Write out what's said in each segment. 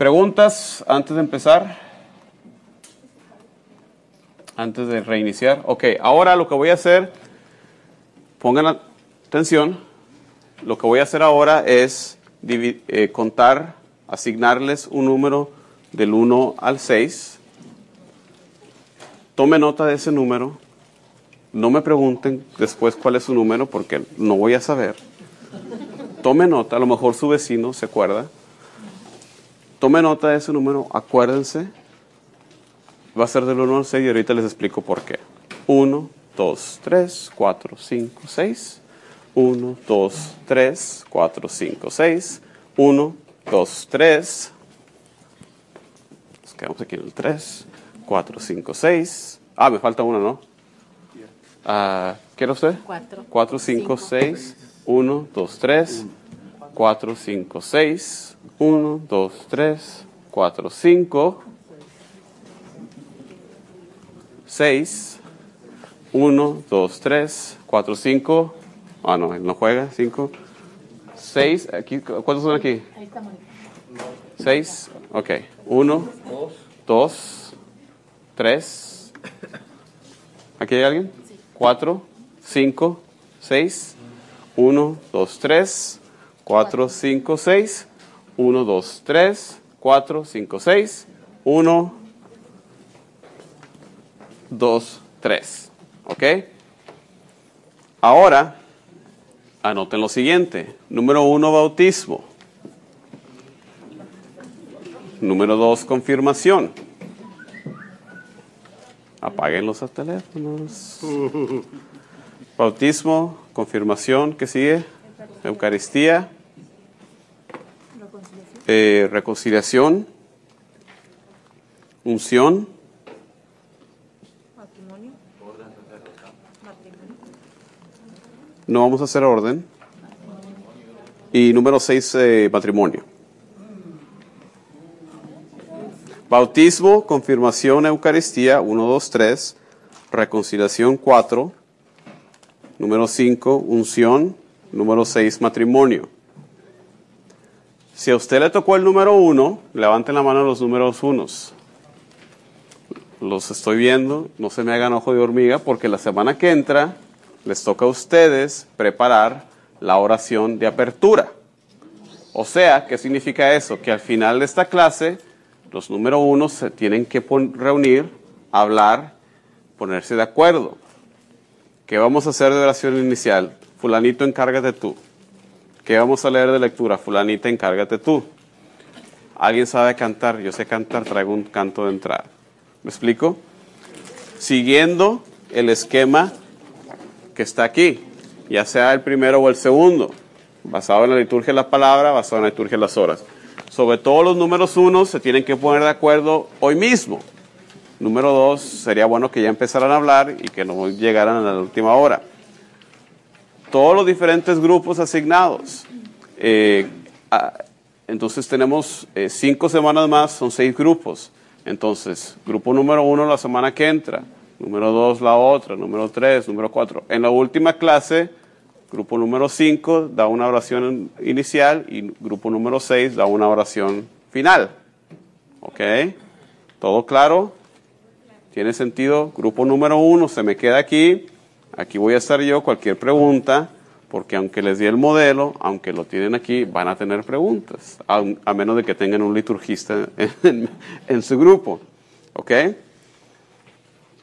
¿Preguntas antes de empezar? Antes de reiniciar. Ok, ahora lo que voy a hacer, pongan atención, lo que voy a hacer ahora es eh, contar, asignarles un número del 1 al 6. Tome nota de ese número. No me pregunten después cuál es su número porque no voy a saber. Tome nota, a lo mejor su vecino se acuerda. Tome nota de ese número, acuérdense. Va a ser del 1 al 6 y ahorita les explico por qué. 1, 2, 3, 4, 5, 6. 1, 2, 3, 4, 5, 6. 1, 2, 3. Nos quedamos aquí en el 3. 4, 5, 6. Ah, me falta uno, ¿no? Uh, ¿Qué era usted? 4. 4, 5, 6. 1, 2, 3. 4, 5, 6. 1, 2, 3. 4, 5. 6. 1, 2, 3. 4, 5. Ah, no, él no juega. 5. 6. Aquí, ¿Cuántos son aquí? Ahí está Mónica. 6. Ok. 1, 2, 3. ¿Aquí hay alguien? 4, 5, 6. 1, 2, 3. 4, 5, 6. 1, 2, 3. 4, 5, 6. 1, 2, 3. ¿Ok? Ahora, anoten lo siguiente. Número 1, bautismo. Número 2, confirmación. Apaguen los teléfonos. Bautismo, confirmación, ¿qué sigue? Eucaristía, eh, reconciliación, unción, Matrimonio. No vamos a hacer orden. Y número 6, matrimonio. Bautismo, confirmación, Eucaristía, 1, 2, 3. Reconciliación, 4. Número 5, unción. Número 6, matrimonio. Si a usted le tocó el número 1, levanten la mano los números unos. Los estoy viendo, no se me hagan ojo de hormiga, porque la semana que entra les toca a ustedes preparar la oración de apertura. O sea, ¿qué significa eso? Que al final de esta clase los número uno se tienen que reunir, hablar, ponerse de acuerdo. ¿Qué vamos a hacer de oración inicial? Fulanito, encárgate tú. ¿Qué vamos a leer de lectura? Fulanita, encárgate tú. ¿Alguien sabe cantar? Yo sé cantar, traigo un canto de entrada. ¿Me explico? Siguiendo el esquema que está aquí, ya sea el primero o el segundo, basado en la liturgia de la palabra, basado en la liturgia de las horas. Sobre todo los números uno se tienen que poner de acuerdo hoy mismo. Número dos, sería bueno que ya empezaran a hablar y que no llegaran a la última hora. Todos los diferentes grupos asignados. Eh, entonces tenemos eh, cinco semanas más, son seis grupos. Entonces, grupo número uno la semana que entra, número dos la otra, número tres, número cuatro. En la última clase, grupo número cinco da una oración inicial y grupo número seis da una oración final. ¿Ok? ¿Todo claro? ¿Tiene sentido? Grupo número uno se me queda aquí. Aquí voy a estar yo. Cualquier pregunta, porque aunque les di el modelo, aunque lo tienen aquí, van a tener preguntas, a, menos de que tengan un liturgista en, en su grupo. ¿Ok?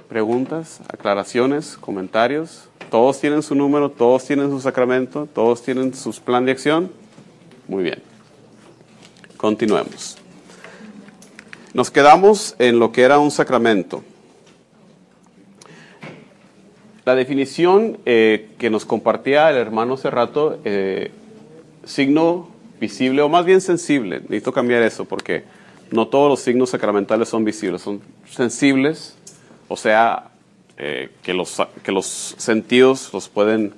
Preguntas, aclaraciones, comentarios. Todos tienen su número, todos tienen su sacramento, todos tienen su plan de acción. Muy bien. Continuemos. Nos quedamos en lo que era un sacramento. La definición eh, que nos compartía el hermano hace rato, eh, signo visible o más bien sensible, necesito cambiar eso porque no todos los signos sacramentales son visibles, son sensibles, o sea, eh, que, los, que los sentidos los pueden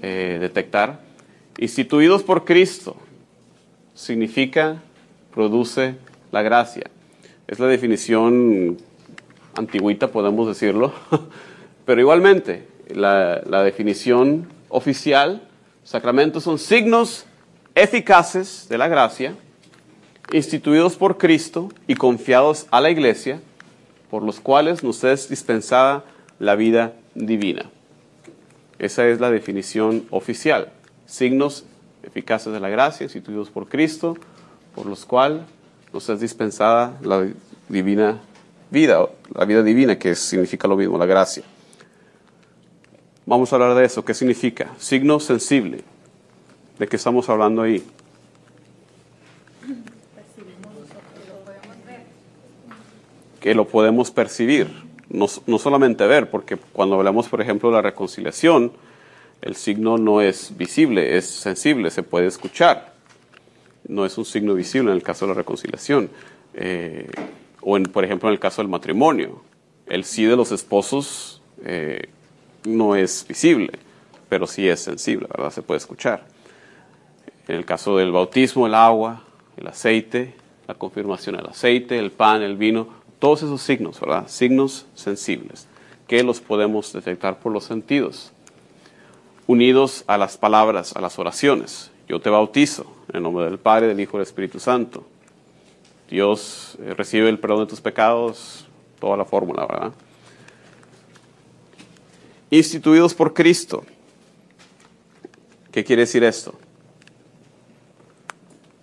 detectar. Instituidos por Cristo significa, produce la gracia. Es la definición antigüita, podemos decirlo. Pero igualmente, la, la definición oficial, sacramentos son signos eficaces de la gracia instituidos por Cristo y confiados a la iglesia, por los cuales nos es dispensada la vida divina. Esa es la definición oficial. Signos eficaces de la gracia, instituidos por Cristo, por los cuales nos es dispensada la divina vida, la vida divina, que significa lo mismo, la gracia. Vamos a hablar de eso. ¿Qué significa? Signo sensible. ¿De qué estamos hablando ahí? Que lo podemos percibir, no, no solamente ver, porque cuando hablamos, por ejemplo, de la reconciliación, el signo no es visible, es sensible, se puede escuchar. No es un signo visible en el caso de la reconciliación. Eh, o, en, por ejemplo, en el caso del matrimonio. El sí de los esposos eh, no es visible, pero sí es sensible, ¿verdad? Se puede escuchar. En el caso del bautismo, el agua, el aceite, la confirmación del aceite, el pan, el vino, todos esos signos, ¿verdad? Signos sensibles que los podemos detectar por los sentidos, unidos a las palabras, a las oraciones. Yo te bautizo en el nombre del Padre, del Hijo y del Espíritu Santo. Dios eh, recibe el perdón de tus pecados, toda la fórmula, ¿verdad? Instituidos por Cristo. ¿Qué quiere decir esto?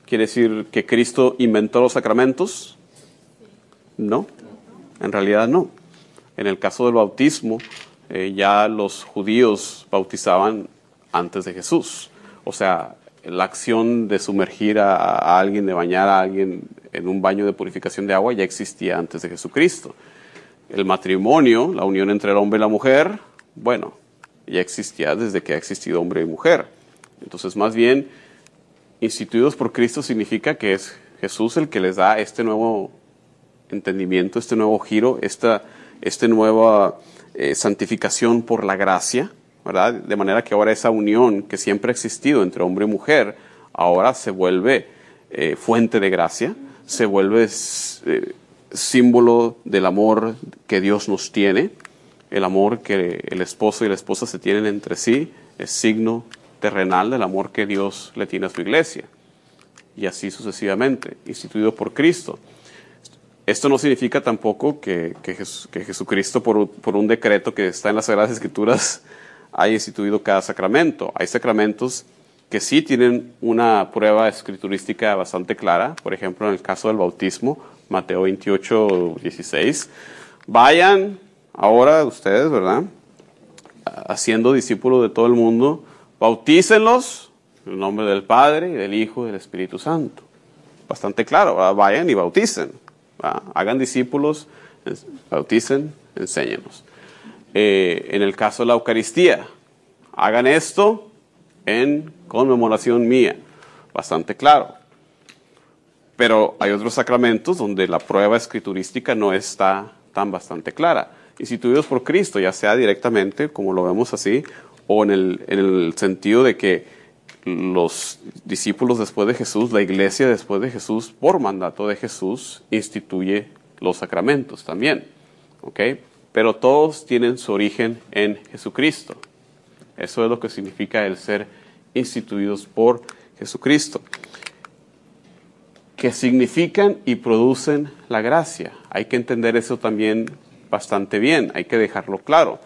¿Quiere decir que Cristo inventó los sacramentos? No, en realidad no. En el caso del bautismo, eh, ya los judíos bautizaban antes de Jesús. O sea, la acción de sumergir a, a, alguien, de bañar a alguien en un baño de purificación de agua ya existía antes de Jesucristo. El matrimonio, la unión entre el hombre y la mujer, bueno, ya existía desde que ha existido hombre y mujer. Entonces, más bien, instituidos por Cristo significa que es Jesús el que les da este nuevo entendimiento, este nuevo giro, esta, esta nueva eh, santificación por la gracia, ¿verdad? De manera que ahora esa unión que siempre ha existido entre hombre y mujer, ahora se vuelve eh, fuente de gracia, se vuelve eh, símbolo del amor que Dios nos tiene, el amor que el esposo y la esposa se tienen entre sí, es signo terrenal del amor que Dios le tiene a su iglesia. Y así sucesivamente, instituido por Cristo. Esto no significa tampoco que, que, Jesucristo, por, por, un decreto que está en las Sagradas Escrituras, haya instituido cada sacramento. Hay sacramentos que sí tienen una prueba escriturística bastante clara. Por ejemplo, en el caso del bautismo, Mateo 28, 16. Vayan ahora ustedes, ¿verdad? Haciendo discípulos de todo el mundo, bautícenlos en el nombre del Padre del Hijo y del Espíritu Santo. Bastante claro, ¿verdad? vayan y bauticen. Hagan discípulos, bauticen, enséñenos. Eh, en el caso de la Eucaristía, hagan esto en conmemoración mía. Bastante claro. Pero hay otros sacramentos donde la prueba escriturística no está tan bastante clara. Instituidos por Cristo, ya sea directamente, como lo vemos así, o en el, en el sentido de que los discípulos después de Jesús, la iglesia después de Jesús, por mandato de Jesús, instituye los sacramentos también. Pero todos tienen su origen en Jesucristo. Eso es lo que significa el ser instituidos por Jesucristo. Que significan y producen la gracia. Hay que entender eso también bastante bien, hay que dejarlo claro.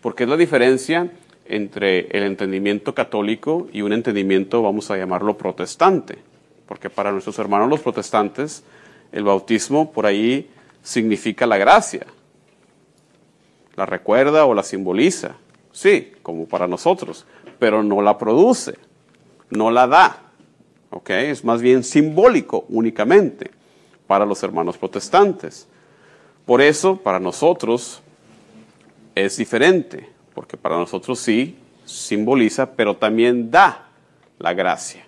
Porque es la diferencia entre el entendimiento católico y un entendimiento, vamos a llamarlo, protestante. Porque para nuestros hermanos los protestantes, el bautismo por ahí significa la gracia. La recuerda o la simboliza. Sí, como para nosotros, pero no la produce, no la da. ¿Ok? Es más bien simbólico únicamente para los hermanos protestantes. Por eso, para nosotros es diferente, porque para nosotros sí simboliza, pero también da la gracia.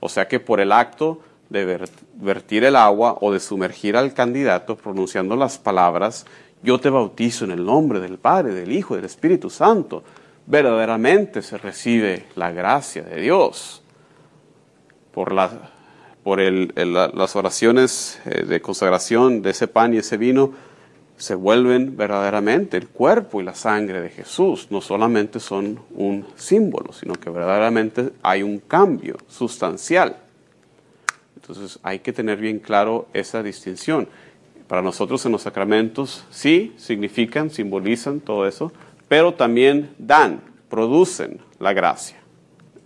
O sea que por el acto de vertir el agua o de sumergir al candidato pronunciando las palabras, yo te bautizo en el nombre del Padre, del Hijo del Espíritu Santo, verdaderamente se recibe la gracia de Dios por la por el, el, las oraciones eh, de consagración de ese pan y ese vino, se vuelven verdaderamente el cuerpo y la sangre de Jesús. No solamente son un símbolo, sino que verdaderamente hay un cambio sustancial. Entonces hay que tener bien claro esa distinción. Para nosotros en los sacramentos sí significan, simbolizan todo eso, pero también dan, producen la gracia.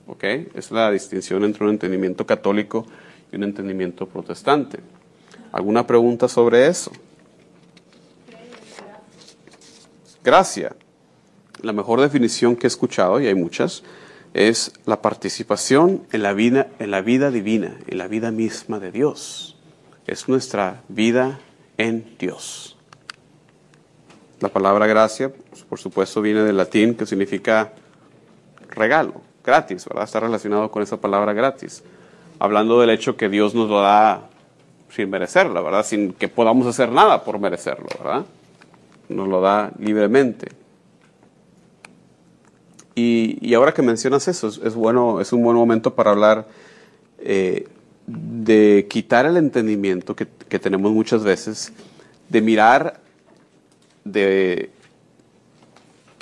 ¿Ok? Es la distinción entre un entendimiento católico y un entendimiento protestante. ¿Alguna pregunta sobre eso? Gracia. La mejor definición que he escuchado, y hay muchas, es la participación en la vida, en la vida divina, en la vida misma de Dios. Es nuestra vida en Dios. La palabra gracia, por supuesto, viene del latín que significa regalo, gratis, ¿verdad? Está relacionado con esa palabra gratis. Hablando del hecho que Dios nos lo da sin merecerlo, ¿verdad? Sin que podamos hacer nada por merecerlo, ¿verdad? Nos lo da libremente. Y, ahora que mencionas eso, es, bueno, es un buen momento para hablar eh, de quitar el entendimiento que, que tenemos muchas veces, de mirar, de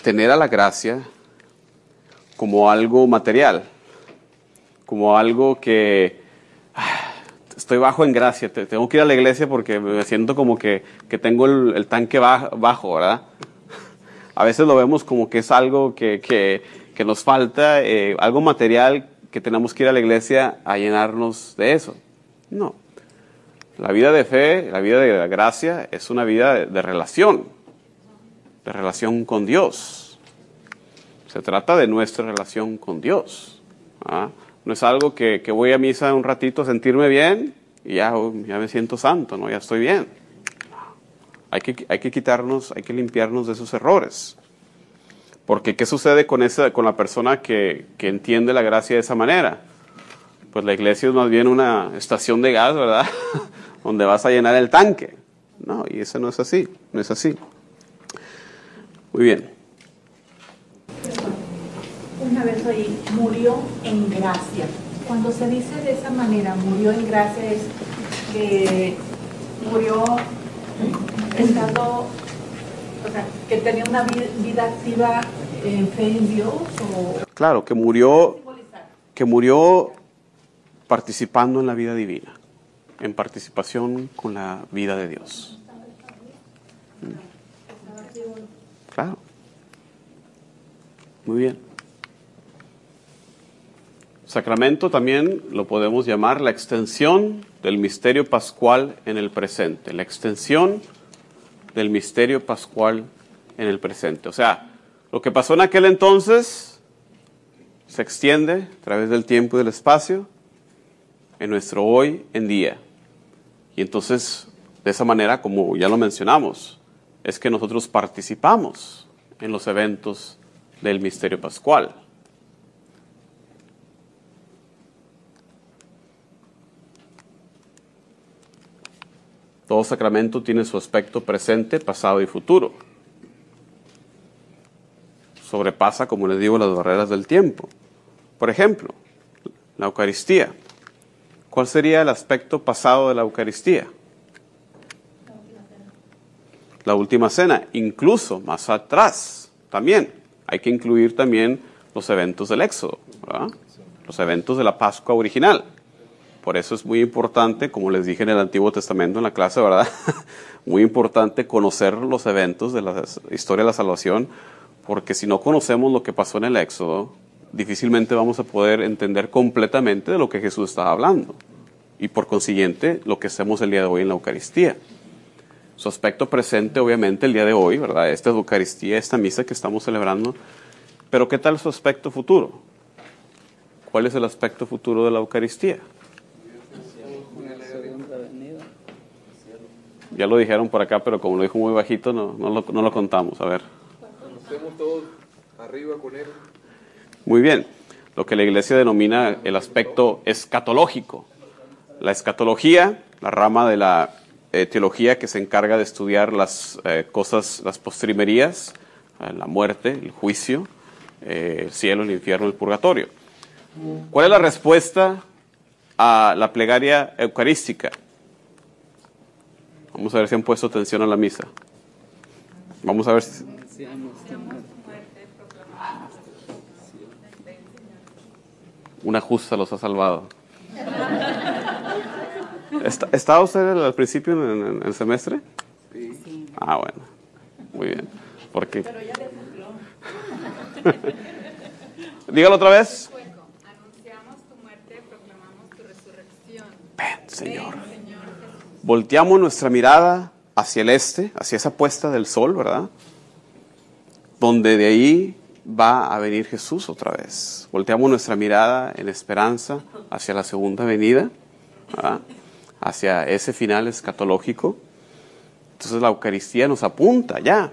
tener a la gracia como algo material, como algo que ah, estoy bajo en gracia, tengo que ir a la iglesia porque me siento como que, que tengo el, tanque bajo, ¿verdad? A veces lo vemos como que es algo que, que, nos falta, eh, algo material que tenemos que ir a la iglesia a llenarnos de eso. No. La vida de fe, la vida de gracia es una vida de, relación, de relación con Dios. Se trata de nuestra relación con Dios. ¿ah? No es algo que, que, voy a misa un ratito a sentirme bien y ya, ya me siento santo, ¿no? ya estoy bien. Hay que, hay que quitarnos, hay que limpiarnos de esos errores. Porque ¿qué sucede con, esa, con la persona que, que entiende la gracia de esa manera? Pues la iglesia es más bien una estación de gas, ¿verdad? Donde vas a llenar el tanque. No, y eso no es así, no es así. Muy bien. Una vez oí, murió en gracia. Cuando se dice de esa manera, murió en gracia, es que murió estando, o sea, que tenía una vida activa en fe en Dios. O... Claro, que murió, que murió participando en la vida divina, en participación con la vida de Dios. Claro. Muy bien. Sacramento también lo podemos llamar la extensión del misterio pascual en el presente, la extensión del misterio pascual en el presente. O sea, lo que pasó en aquel entonces se extiende a través del tiempo y del espacio en nuestro hoy en día. Y entonces, de esa manera, como ya lo mencionamos, es que nosotros participamos en los eventos del misterio pascual. Todo sacramento tiene su aspecto presente, pasado y futuro. Sobrepasa, como les digo, las barreras del tiempo. Por ejemplo, la Eucaristía. ¿Cuál sería el aspecto pasado de la Eucaristía? La última cena, incluso más atrás también. Hay que incluir también los eventos del Éxodo, los eventos de la Pascua original. Por eso es muy importante, como les dije en el Antiguo Testamento en la clase, ¿verdad? muy importante conocer los eventos de la historia de la salvación, porque si no conocemos lo que pasó en el Éxodo, difícilmente vamos a poder entender completamente de lo que Jesús estaba hablando. Y por consiguiente, lo que hacemos el día de hoy en la Eucaristía. Su aspecto presente, obviamente, el día de hoy, ¿verdad? Esta Eucaristía, esta misa que estamos celebrando. Pero ¿qué tal su aspecto futuro? ¿Cuál es el aspecto futuro de la Eucaristía? Ya lo dijeron por acá, pero como lo dijo muy bajito, no, no, lo, no lo contamos. A ver. todos arriba con él. Muy bien. Lo que la iglesia denomina el aspecto escatológico. La escatología, la rama de la eh, teología que se encarga de estudiar las eh, cosas, las postrimerías, eh, la muerte, el juicio, el cielo, el infierno, el purgatorio. ¿Cuál es la respuesta a la plegaria eucarística? Vamos a ver si han puesto atención a la misa. Vamos a ver si... Una justa los ha salvado. ¿Está- ¿Estaba usted al principio en, en el semestre? Sí. Ah, bueno. Muy bien. Porque... Dígalo otra vez. Anunciamos tu muerte, proclamamos tu resurrección. Ven, Señor. Volteamos nuestra mirada hacia el este, hacia esa puesta del sol, ¿verdad? Donde de ahí va a venir Jesús otra vez. Volteamos nuestra mirada en esperanza hacia la segunda venida, hacia ese final escatológico. Entonces la Eucaristía nos apunta ya,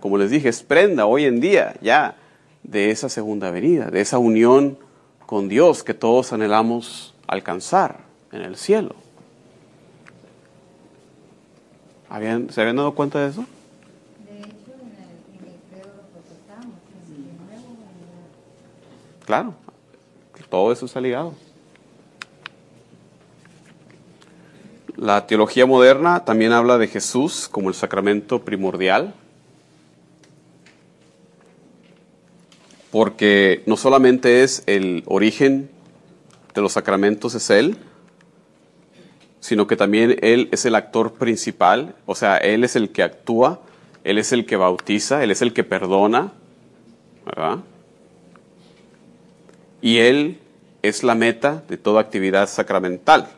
como les dije, es prenda hoy en día ya de esa segunda venida, de esa unión con Dios que todos anhelamos alcanzar en el cielo. ¿Habían- ¿Se habían dado cuenta de eso? De hecho, en el. Claro, todo eso está ligado. La teología moderna también habla de Jesús como el sacramento primordial, porque no solamente es el origen de los sacramentos, es Él, sino que también Él es el actor principal, o sea, Él es el que actúa, Él es el que bautiza, Él es el que perdona, ¿verdad? y Él es la meta de toda actividad sacramental.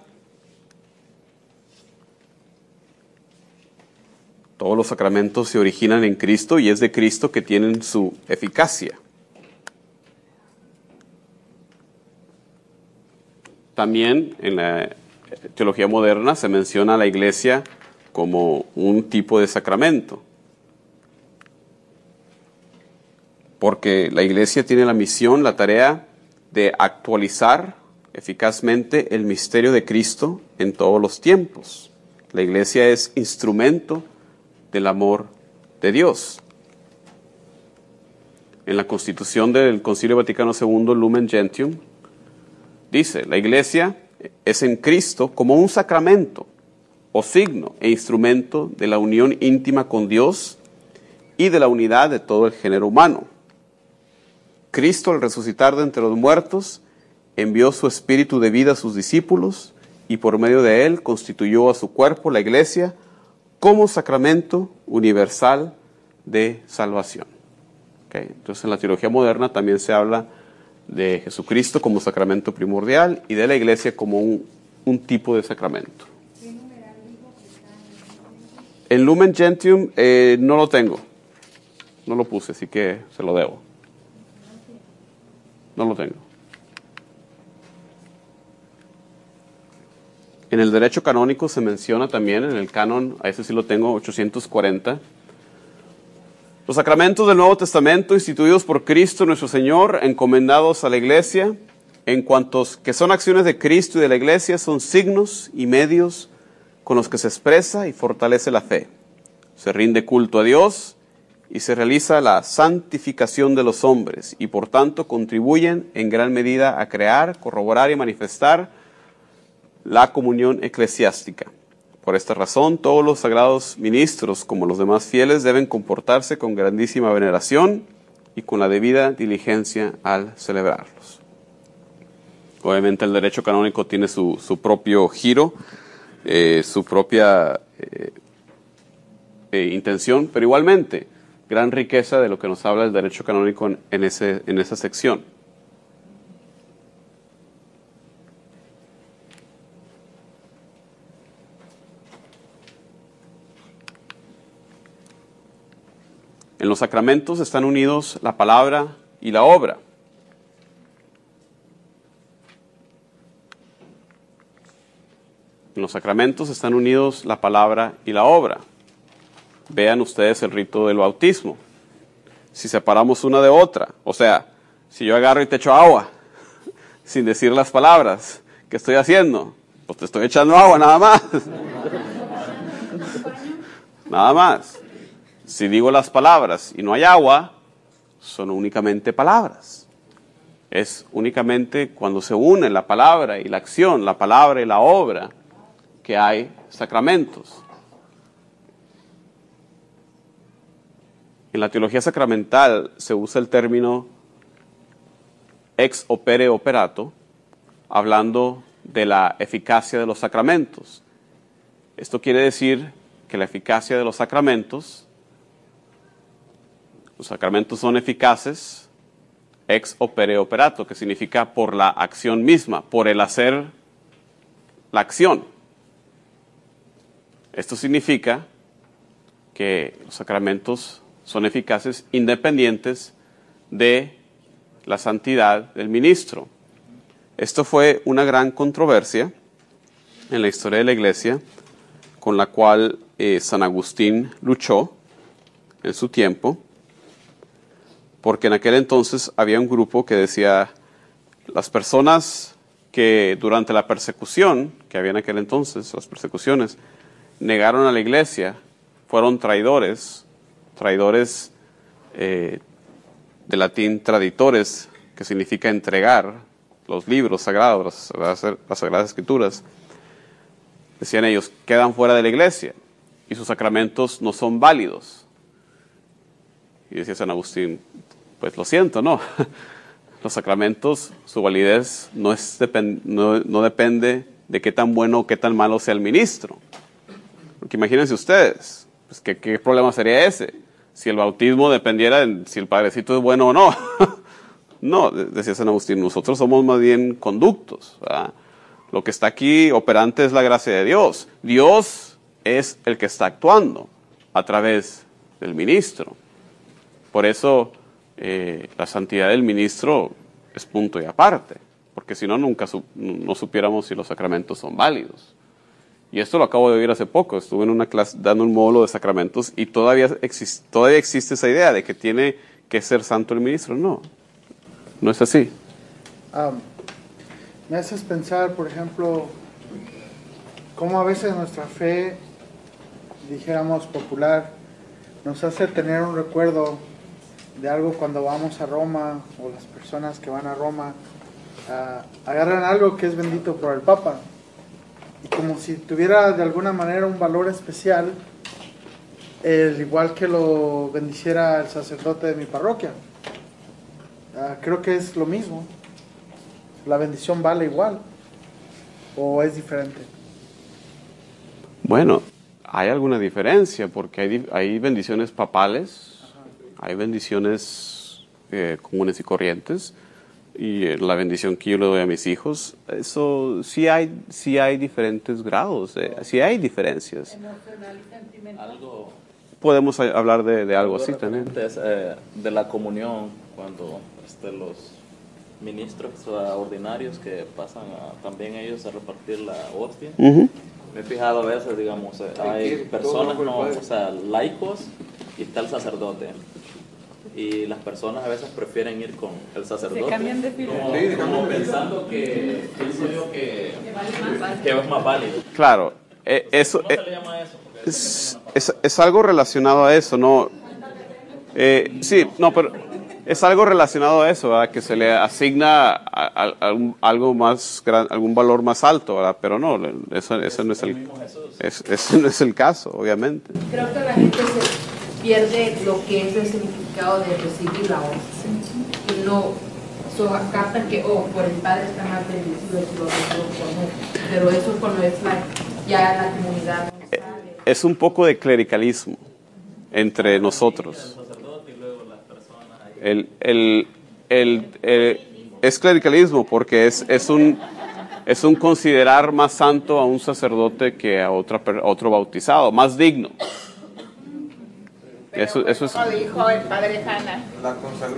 Todos los sacramentos se originan en Cristo y es de Cristo que tienen su eficacia. También en la teología moderna se menciona a la iglesia como un tipo de sacramento. porque la iglesia tiene la misión, la tarea de actualizar eficazmente el misterio de Cristo en todos los tiempos. La iglesia es instrumento del amor de Dios. En la constitución del Concilio Vaticano II, Lumen Gentium, dice, la iglesia es en Cristo como un sacramento o signo e instrumento de la unión íntima con Dios y de la unidad de todo el género humano. Cristo, al resucitar de entre los muertos, envió su espíritu de vida a sus discípulos y por medio de él constituyó a su cuerpo, la iglesia, como sacramento universal de salvación. Ok, Entonces en la teología moderna también se habla de Jesucristo como sacramento primordial y de la iglesia como un, un tipo de sacramento. En Lumen Gentium eh, no lo tengo, no lo puse, así que se lo debo. No lo tengo. En el derecho canónico se menciona también, en el canon, a ese sí lo tengo, 840, los sacramentos del Nuevo Testamento instituidos por Cristo nuestro Señor, encomendados a la Iglesia, en cuantos que son acciones de Cristo y de la Iglesia, son signos y medios con los que se expresa y fortalece la fe. Se rinde culto a Dios y se realiza la santificación de los hombres y por tanto contribuyen en gran medida a crear, corroborar y manifestar la comunión eclesiástica. Por esta razón, todos los sagrados ministros, como los demás fieles, deben comportarse con grandísima veneración y con la debida diligencia al celebrarlos. Obviamente el derecho canónico tiene su, su propio giro, eh, su propia eh, eh, intención, pero igualmente gran riqueza de lo que nos habla el derecho canónico en, ese, en esa sección. En los sacramentos están unidos la palabra y la obra. En los sacramentos están unidos la palabra y la obra. Vean ustedes el rito del bautismo. Si separamos una de otra, o sea, si yo agarro y te echo agua sin decir las palabras, ¿qué estoy haciendo? Pues te estoy echando agua nada más. nada más. Si digo las palabras y no hay agua, son únicamente palabras. Es únicamente cuando se une la palabra y la acción, la palabra y la obra, que hay sacramentos. En la teología sacramental se usa el término ex opere operato, hablando de la eficacia de los sacramentos. Esto quiere decir que la eficacia de los sacramentos, los sacramentos son eficaces ex opere operato, que significa por la acción misma, por el hacer la acción. Esto significa que los sacramentos son eficaces independientes de la santidad del ministro. Esto fue una gran controversia en la historia de la iglesia con la cual eh, San Agustín luchó en su tiempo, porque en aquel entonces había un grupo que decía, las personas que durante la persecución, que había en aquel entonces, las persecuciones, negaron a la iglesia, fueron traidores, traidores eh, de latín traditores, que significa entregar los libros sagrados, las, las sagradas escrituras, decían ellos, quedan fuera de la iglesia y sus sacramentos no son válidos. Y decía San Agustín, pues lo siento, no. Los sacramentos, su validez no, es, no, no depende de qué tan bueno o qué tan malo sea el ministro. Porque imagínense ustedes, pues, ¿qué, ¿qué, problema sería ese? Si el bautismo dependiera de si el padrecito es bueno o no. no, decía San Agustín, nosotros somos más bien conductos. Lo que está aquí operante es la gracia de Dios. Dios es el que está actuando a través del ministro. Por eso eh, la santidad del ministro es punto y aparte, porque si no, nunca su no supiéramos si los sacramentos son válidos. Y esto lo acabo de oír hace poco. Estuve en una clase dando un módulo de sacramentos y todavía, existe, todavía existe esa idea de que tiene que ser santo el ministro. No, no es así. Um, me haces pensar, por ejemplo, cómo a veces nuestra fe, dijéramos popular, nos hace tener un recuerdo de algo cuando vamos a Roma o las personas que van a Roma uh, agarran algo que es bendito por el Papa y como si tuviera de alguna manera un valor especial, el igual que lo bendiciera el sacerdote de mi parroquia. Uh, creo que es lo mismo. ¿La bendición vale igual o es diferente? Bueno, hay alguna diferencia porque hay, bendiciones papales. Hay bendiciones eh, comunes y corrientes y eh, la bendición que yo le doy a mis hijos, eso sí hay, sí hay diferentes grados, eh, sí hay diferencias. Algo, Podemos hablar de, de algo, algo así también. Es, eh, de la comunión, cuando este, los ministros ordinarios que pasan a, también ellos a repartir la hostia. Uh -huh. Me he fijado a veces, digamos, hay personas, no, o sea, laicos y está el sacerdote. Y las personas a veces prefieren ir con el sacerdote. Se cambian de. Como, sí, como pensando que, pienso yo que, que es más válido. Claro, eh, eso, ¿Cómo se le llama eso? Es, es, es, algo relacionado a eso, ¿no? Eh, sí, no, pero es algo relacionado a eso, ¿verdad? que se le asigna a, a, a un, algo más gran, algún valor más alto, ¿verdad? pero no, eso, eso no es el, es, ese no es el caso, obviamente. Creo que la gente se pierde lo que es el significado de recibir la hostia y no so, captan que, oh, por el Padre está más bendecido si lo por. Pero eso cuando es la, ya la comunidad no sabe. Es un poco de clericalismo entre nosotros el, el, el, el, es clericalismo porque es, es, un, es un considerar más santo a un sacerdote que a, otra, a otro bautizado, más digno. Pero eso, eso es... Como dijo el padre Hanna,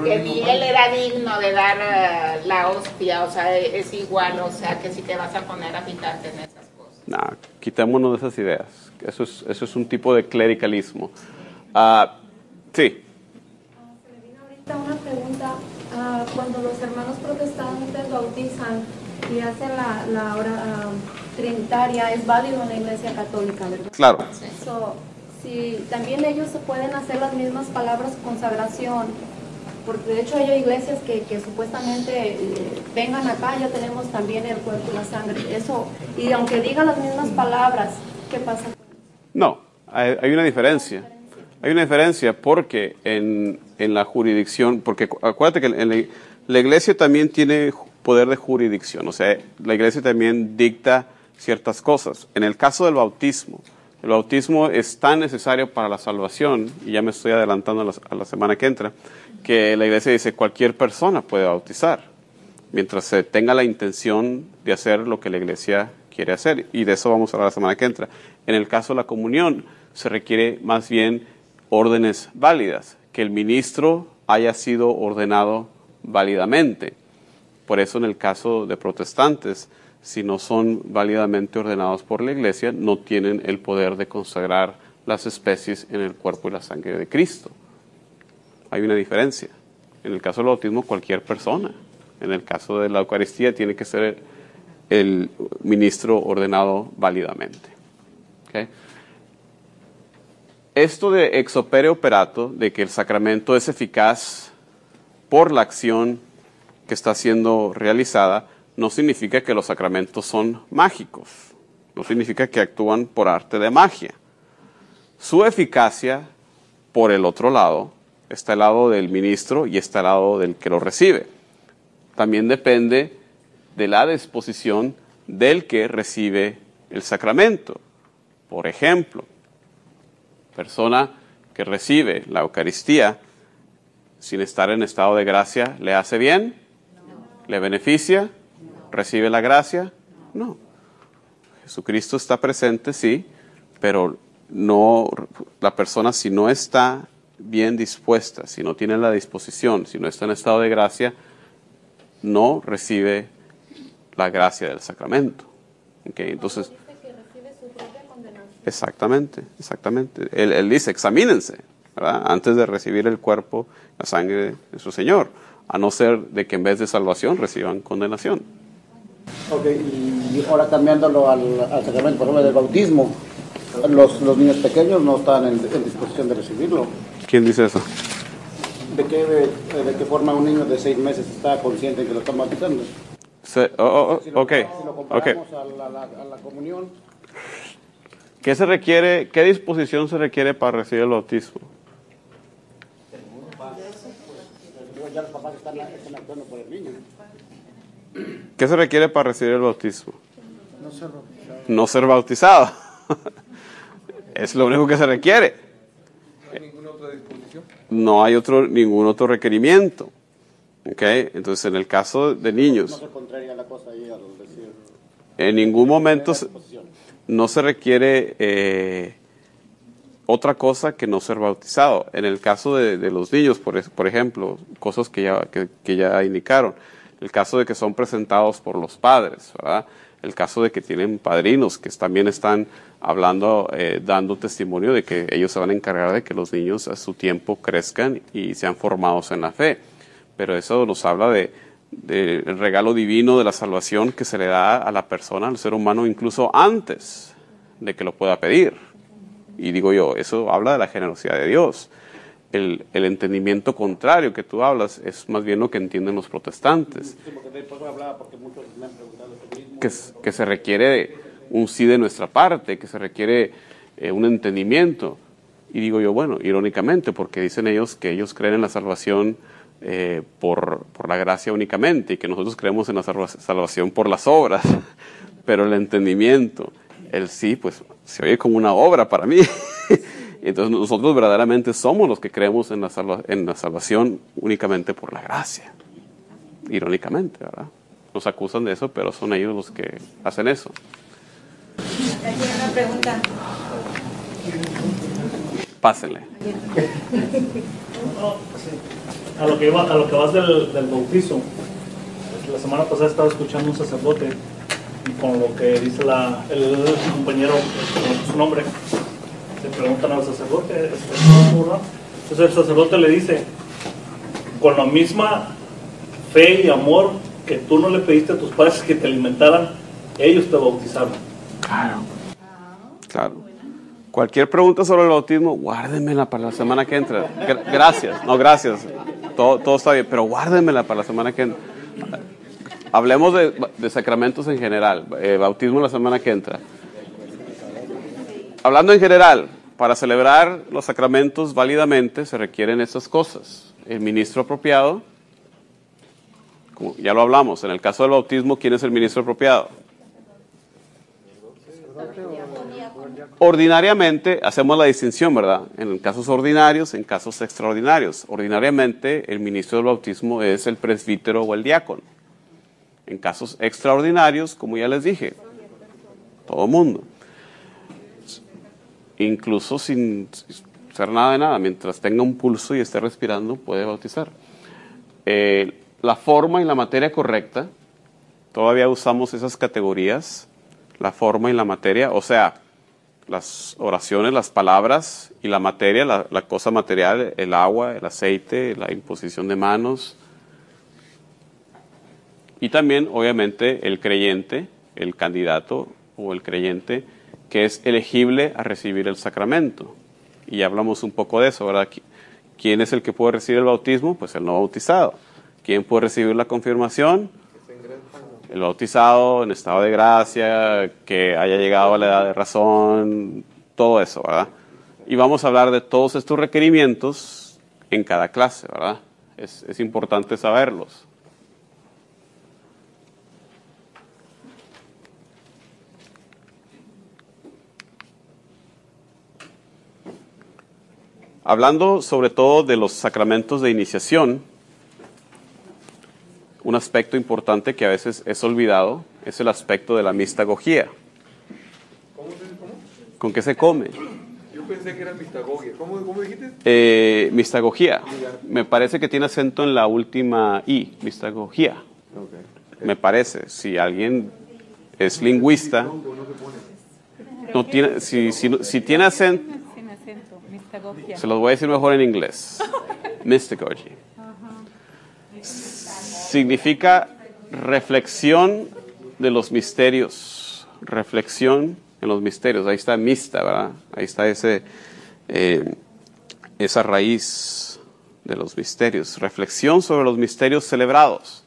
que ni él era digno de dar uh, la hostia, o sea, es igual, o sea, que si te vas a poner a fijarte en esas cosas. Nah, quitémonos de esas ideas. Eso es, eso es un tipo de clericalismo. Uh, sí una pregunta. Uh, cuando los hermanos protestantes bautizan y hacen la, la hora uh, trinitaria, es válido en la iglesia católica, ¿verdad? Claro. So, si también ellos se pueden hacer las mismas palabras consagración, porque de hecho hay iglesias que, que supuestamente eh, vengan acá, ya tenemos también el cuerpo y la sangre, eso, y aunque digan las mismas palabras, ¿qué pasa? No, hay, hay una diferencia. Hay una diferencia porque en, en la jurisdicción, porque acuérdate que en la, iglesia también tiene poder de jurisdicción. O sea, la iglesia también dicta ciertas cosas. En el caso del bautismo, el bautismo es tan necesario para la salvación, y ya me estoy adelantando a la, a la semana que entra, que la iglesia dice cualquier persona puede bautizar, mientras se tenga la intención de hacer lo que la iglesia quiere hacer. Y de eso vamos a hablar la semana que entra. En el caso de la comunión, se requiere más bien órdenes válidas, que el ministro haya sido ordenado válidamente. Por eso en el caso de protestantes, si no son válidamente ordenados por la iglesia, no tienen el poder de consagrar las especies en el cuerpo y la sangre de Cristo. Hay una diferencia. En el caso del bautismo, cualquier persona. En el caso de la Eucaristía, tiene que ser el ministro ordenado válidamente. ¿Okay? Esto de ex opere operato, de que el sacramento es eficaz por la acción que está siendo realizada, no significa que los sacramentos son mágicos, no significa que actúan por arte de magia. Su eficacia, por el otro lado, está el lado del ministro y está el lado del que lo recibe. También depende de la disposición del que recibe el sacramento. Por ejemplo, persona que recibe la Eucaristía sin estar en estado de gracia, ¿le hace bien? ¿Le beneficia? ¿Recibe la gracia? No. Jesucristo está presente, sí, pero no la persona si no está bien dispuesta, si no tiene la disposición, si no está en estado de gracia, no recibe la gracia del sacramento. Entonces, exactamente, exactamente. Él, él dice, examínense, ¿verdad? antes de recibir el cuerpo, la sangre de su Señor, a no ser de que en vez de salvación reciban condenación. Ok, y ahora cambiándolo al, al sacramento, por ejemplo, del bautismo, los, los niños pequeños no están en, en disposición de recibirlo. ¿Quién dice eso? ¿De qué, ¿De qué forma un niño de seis meses está consciente de que lo están bautizando? Se, oh, oh, Si lo, ok, si lo comparamos la, a la- a la comunión, ¿Qué se requiere, qué disposición se requiere para recibir el bautismo? pues. ¿Qué se requiere para recibir el bautismo? No ser bautizado. es lo único que se requiere. ¿No hay ninguna otra disposición? No hay otro, ningún otro requerimiento. ¿Ok? Entonces, en el caso de No niños, se contraría la cosa ahí al decir. en ningún momento se- disposición. No se requiere eh, otra cosa que no ser bautizado. En el caso de, los niños, por, ejemplo, cosas que ya, que, ya indicaron. El caso de que son presentados por los padres. El caso de que tienen padrinos que también están hablando, eh, dando testimonio de que ellos se van a encargar de que los niños a su tiempo crezcan y sean formados en la fe. Pero eso nos habla de, del regalo divino de la salvación que se le da a la persona, al ser humano, incluso antes de que lo pueda pedir. Y digo yo, eso habla de la generosidad de Dios. El, el entendimiento contrario que tú hablas es más bien lo que entienden los protestantes, Sí, porque después hablaba porque muchos me han preguntado esto mismo. que, que se requiere un sí de nuestra parte, que se requiere eh, un entendimiento. Y digo yo, bueno, irónicamente, porque dicen ellos que ellos creen en la salvación eh, por, por la gracia únicamente y que nosotros creemos en la salva- salvación por las obras, pero el entendimiento, el sí, pues se oye como una obra para mí. Entonces nosotros verdaderamente somos los que creemos en la, salva- en la salvación únicamente por la gracia. Irónicamente, ¿verdad? Nos acusan de eso, pero son ellos los que hacen eso. Una pregunta. Pásenle. A lo que, va, a lo que vas del, del bautizo, la semana pasada estaba escuchando un sacerdote y con lo que dice la, el, compañero, con su nombre, se preguntan al sacerdote, este, ¿no? entonces el sacerdote le dice, con la misma fe y amor que tú no le pediste a tus padres que te alimentaran, ellos te bautizaron. Claro. Claro. Cualquier pregunta sobre el bautismo, guárdenmela para la semana que entra. Gra- gracias, no, gracias. Todo, está bien, pero guárdenmela para la semana que entra. Hablemos de, sacramentos en general, eh, bautismo la semana que entra. Hablando en general, para celebrar los sacramentos válidamente se requieren estas cosas. El ministro apropiado, ya lo hablamos, en el caso del bautismo, ¿quién es el ministro apropiado? Ordinariamente hacemos la distinción, ¿verdad? En casos ordinarios, en casos extraordinarios. Ordinariamente el ministro del bautismo es el presbítero o el diácono. En casos extraordinarios, como ya les dije, todo mundo. Incluso sin hacer nada de nada, mientras tenga un pulso y esté respirando, puede bautizar. Eh, la forma y la materia correcta, todavía usamos esas categorías, la forma y la materia, o sea, las oraciones, las palabras y la materia, la, cosa material, el agua, el aceite, la imposición de manos. Y también, obviamente, el creyente, el candidato o el creyente que es elegible a recibir el sacramento. Y hablamos un poco de eso, ¿verdad? ¿Quién es el que puede recibir el bautismo? Pues el no bautizado. ¿Quién puede recibir la confirmación? El bautizado en estado de gracia, que haya llegado a la edad de razón, todo eso, ¿verdad? Y vamos a hablar de todos estos requerimientos en cada clase, ¿verdad? Es, es importante saberlos. Hablando sobre todo de los sacramentos de iniciación, un aspecto importante que a veces es olvidado es el aspecto de la mistagogía. ¿Cómo se cómo? ¿Con qué se come? Yo pensé que era mistagogia. ¿Cómo, cómo dijiste? Eh, mistagogía. Me parece que tiene acento en la última I, mistagogía. Me parece. Si alguien es lingüista, no tiene, si, si, si tiene acento, se los voy a decir mejor en inglés. Mystagogy. Significa reflexión de los misterios. Reflexión en los misterios. Ahí está mista, ¿verdad? Ahí está ese, eh, esa raíz de los misterios. Reflexión sobre los misterios celebrados.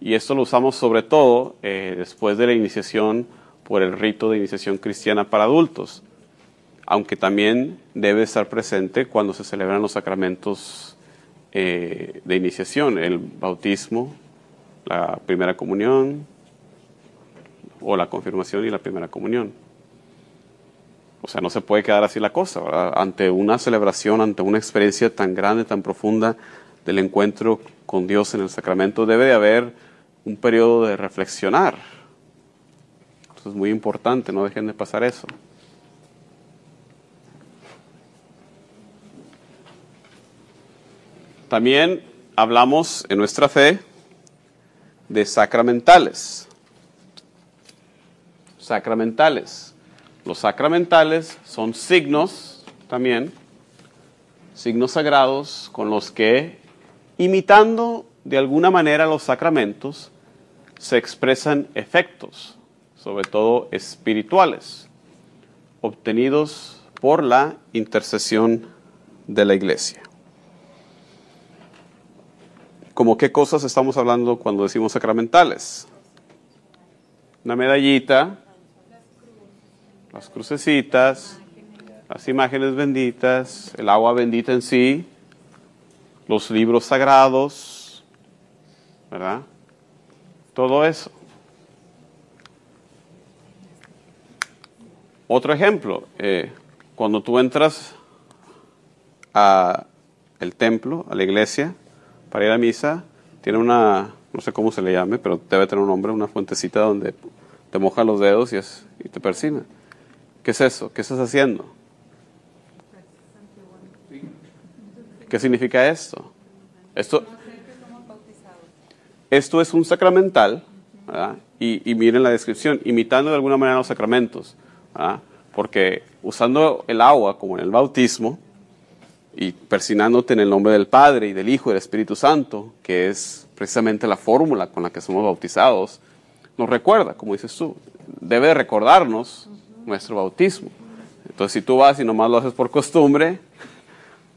Y esto lo usamos sobre todo eh, después de la iniciación por el rito de iniciación cristiana para adultos aunque también debe estar presente cuando se celebran los sacramentos eh, de iniciación, el bautismo, la primera comunión o la confirmación y la primera comunión. O sea, no se puede quedar así la cosa. Ante una celebración, ante una experiencia tan grande, tan profunda del encuentro con Dios en el sacramento, debe de haber un periodo de reflexionar. Eso es muy importante, no dejen de pasar eso. También hablamos en nuestra fe de sacramentales. Sacramentales. Los sacramentales son signos también, signos sagrados con los que, imitando de alguna manera los sacramentos, se expresan efectos, sobre todo espirituales, obtenidos por la intercesión de la iglesia. ¿Cómo qué cosas estamos hablando cuando decimos sacramentales? Una medallita, las crucecitas, las imágenes benditas, el agua bendita en sí, los libros sagrados, ¿verdad? Todo eso. Otro ejemplo, eh, cuando tú entras a el templo, a la iglesia, para ir a misa, tiene una, no sé cómo se le llame, pero debe tener un nombre, una fuentecita donde te moja los dedos y, es, y te persina. ¿Qué es eso? ¿Qué estás haciendo? ¿Qué significa esto? Esto, esto es un sacramental. Y, miren la descripción, imitando de alguna manera los sacramentos, porque usando el agua como en el bautismo, y persinándote en el nombre del Padre y del Hijo y del Espíritu Santo, que es precisamente la fórmula con la que somos bautizados, nos recuerda, como dices tú, debe recordarnos nuestro bautismo. Entonces, si tú vas y nomás lo haces por costumbre,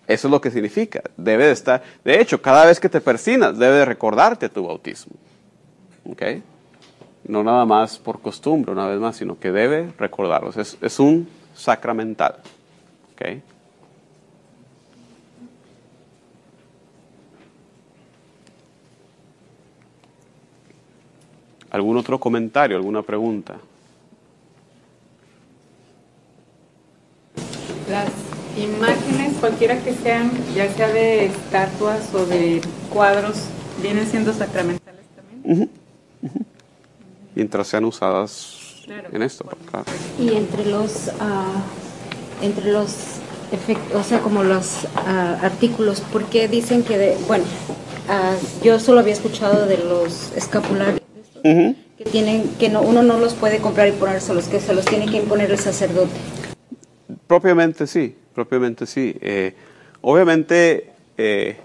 eso es lo que significa. Debe de estar, de hecho, cada vez que te persinas, debe de recordarte tu bautismo. ¿Ok? No nada más por costumbre, una vez más, sino que debe recordarlos. Es, es un sacramental. ¿Ok? ¿Algún otro comentario, alguna pregunta? Las imágenes, cualquiera que sean, ya sea de estatuas o de cuadros, vienen siendo sacramentales también. Mientras sean usadas Claro. en esto. claro. Y entre los, ah, entre los efectos, o sea, como los ah, artículos, ¿por qué dicen que, de, bueno, ah, yo solo había escuchado de los escapularios Que tienen, que no, uno no los puede comprar y ponérselos, que se los tiene que imponer el sacerdote. Propiamente sí, propiamente sí. Eh, obviamente, eh,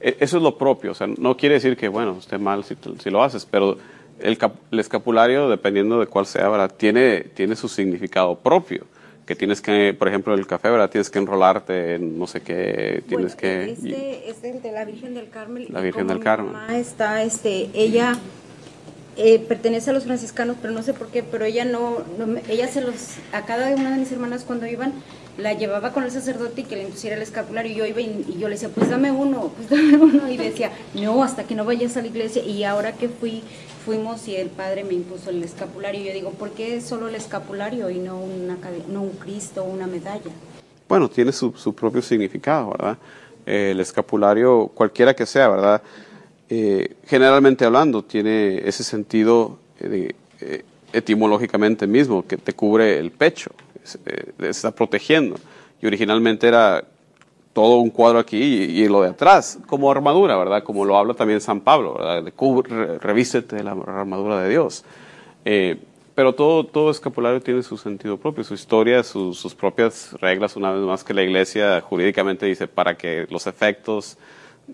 e- eso es lo propio, o sea, no quiere decir que, bueno, esté mal si, lo haces, pero el, cap- el escapulario, dependiendo de cuál sea, ¿verdad? Tiene, tiene su significado propio. Que tienes que, por ejemplo, el café, ¿verdad? Tienes que enrolarte en no sé qué, tienes Bueno, que... Este es el de la Virgen del Carmen. La Virgen del Carmen. Mamá está, este, ella eh, pertenece a los franciscanos, pero no sé por qué, pero ella no, no ella se los, a cada una de mis hermanas cuando iban, la llevaba con el sacerdote y que le impusiera el escapular y yo iba y, yo le decía, pues dame uno, pues dame uno, y decía, no, hasta que no vayas a la iglesia, y ahora que fui, fuimos y el padre me impuso el escapulario, y yo digo, ¿por qué solo el escapulario y no, una, no un Cristo o una medalla? Bueno, tiene su, propio significado, ¿verdad? El escapulario, cualquiera que sea, ¿verdad? Eh, generalmente hablando, tiene ese sentido eh, eh, etimológicamente mismo, que te cubre el pecho, es- eh, está protegiendo. Y originalmente era todo un cuadro aquí y, y lo de atrás, como armadura, ¿verdad? Como lo habla también San Pablo, ¿verdad? De cubre- re- revístete de la armadura de Dios. Eh, pero todo, todo escapulario tiene su sentido propio, su historia, su- sus propias reglas, una vez más que la iglesia jurídicamente dice para que los efectos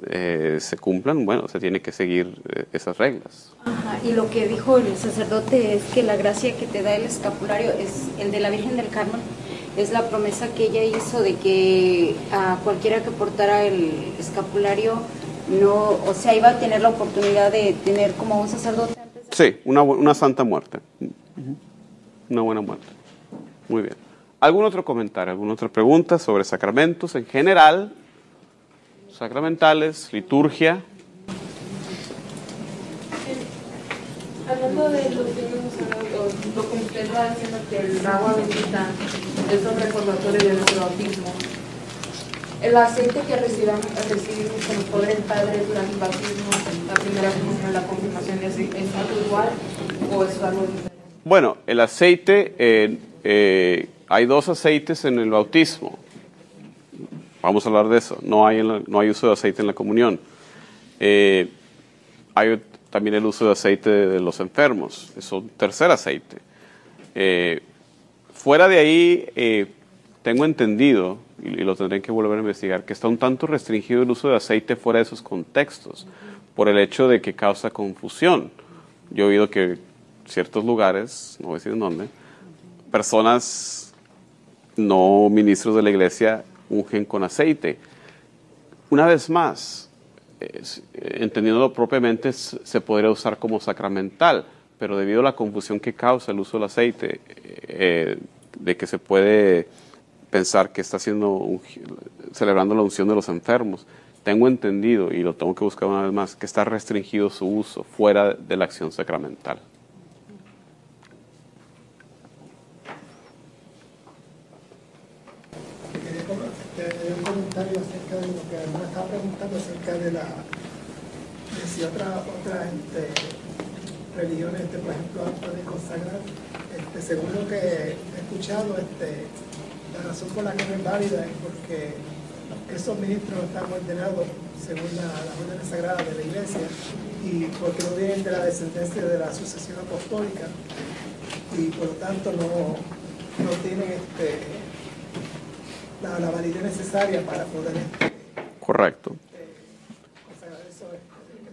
eh, se cumplan, bueno, se tiene que seguir eh, esas reglas. Ajá, y lo que dijo el sacerdote es que la gracia que te da el escapulario es el de la Virgen del Carmen, es la promesa que ella hizo de que a cualquiera que portara el escapulario no, o sea, iba a tener la oportunidad de tener como un sacerdote. Sí, una, una santa muerte. Una buena muerte. Muy bien. ¿Algún otro comentario, alguna otra pregunta sobre sacramentos en general? Sacramentales, liturgia. Hablando de lo que hemos hablado, lo va diciendo que el agua bendita es un recordatorio de nuestro bautismo. El aceite que recibamos, recibimos con el poder del Padre durante el bautismo, la primera comunión, la confirmación, ¿es, es algo igual o es algo diferente? Bueno, el aceite, eh, eh, hay dos aceites en el bautismo. Vamos a hablar de eso. No hay, no hay uso de aceite en la comunión. Eh, hay también el uso de aceite de los enfermos. Es un tercer aceite. Eh, fuera de ahí, eh, tengo entendido, y, y lo tendré que volver a investigar, que está un tanto restringido el uso de aceite fuera de esos contextos, por el hecho de que causa confusión. Yo he oído que ciertos lugares, no voy a decir en dónde, personas no ministros de la iglesia ungen con aceite. Una vez más, entendiéndolo propiamente, se podría usar como sacramental, pero debido a la confusión que causa el uso del aceite, eh, de que se puede pensar que está haciendo celebrando la unción de los enfermos, tengo entendido, y lo tengo que buscar una vez más, que está restringido su uso fuera de la acción sacramental. Quería com- este, un acerca de lo que me estaba preguntando acerca de la de si otra otra este, religiones, este, por ejemplo, de consagrar, este, según lo que he escuchado, este, la razón por la que no es válida es porque esos ministros están ordenados según la, las órdenes sagradas de la iglesia y porque no vienen de la descendencia de la sucesión apostólica y por lo tanto no, no tienen este, la, la necesaria para poder Correcto.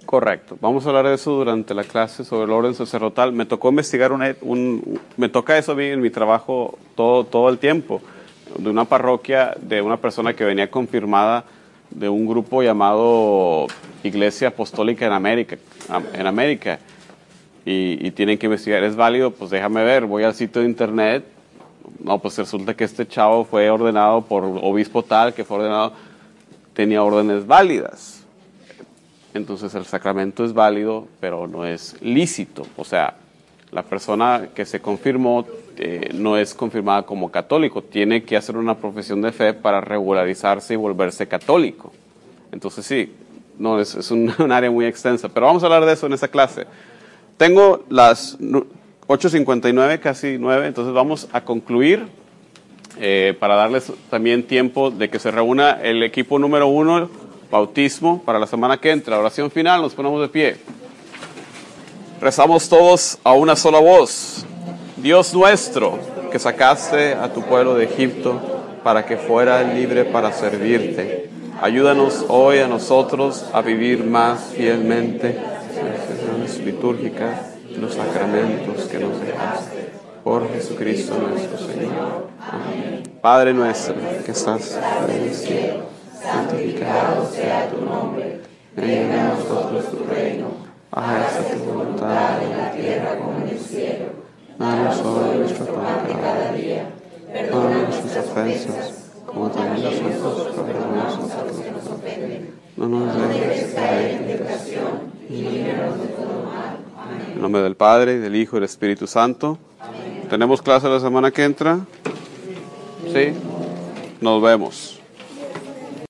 Correcto. Vamos a hablar de eso durante la clase sobre el orden sacerdotal. Me tocó investigar una- un, me toca eso a mí en mi trabajo todo, todo el tiempo, de una parroquia de una persona que venía confirmada de un grupo llamado Iglesia Apostólica en América, am- en América. Y tienen que investigar, ¿es válido? Pues déjame ver, voy al sitio de internet. No, pues resulta que este chavo fue ordenado por obispo tal, que fue ordenado, tenía órdenes válidas entonces el sacramento es válido, pero no es lícito. O sea, la persona que se confirmó eh, no es confirmada como católico, tiene que hacer una profesión de fe para regularizarse y volverse católico. Entonces sí, no es, un, un área muy extensa, pero vamos a hablar de eso en esta clase. Tengo las 8.59, casi 9, entonces vamos a concluir eh, para darles también tiempo de que se reúna el equipo número uno, bautismo, para la semana que entra. Oración final, nos ponemos de pie. Rezamos todos a una sola voz. Dios nuestro, que sacaste a tu pueblo de Egipto para que fuera libre para servirte. Ayúdanos hoy a nosotros a vivir más fielmente y los sacramentos que nos dejaste. Por Jesucristo nuestro Señor. Amén. Padre nuestro, que estás en el cielo, santificado sea tu nombre. Venga a nosotros tu reino. Hágase tu voluntad en la tierra como en el cielo. Danos hoy nuestro pan cada día. Perdona nuestras ofensas, como también nosotros perdonamos a los que nos ofenden. No nos dejes caer en tentación y líbranos de todo mal. En nombre del Padre, del Hijo y del Espíritu Santo. ¿Tenemos clase la semana que entra? Sí. Nos vemos.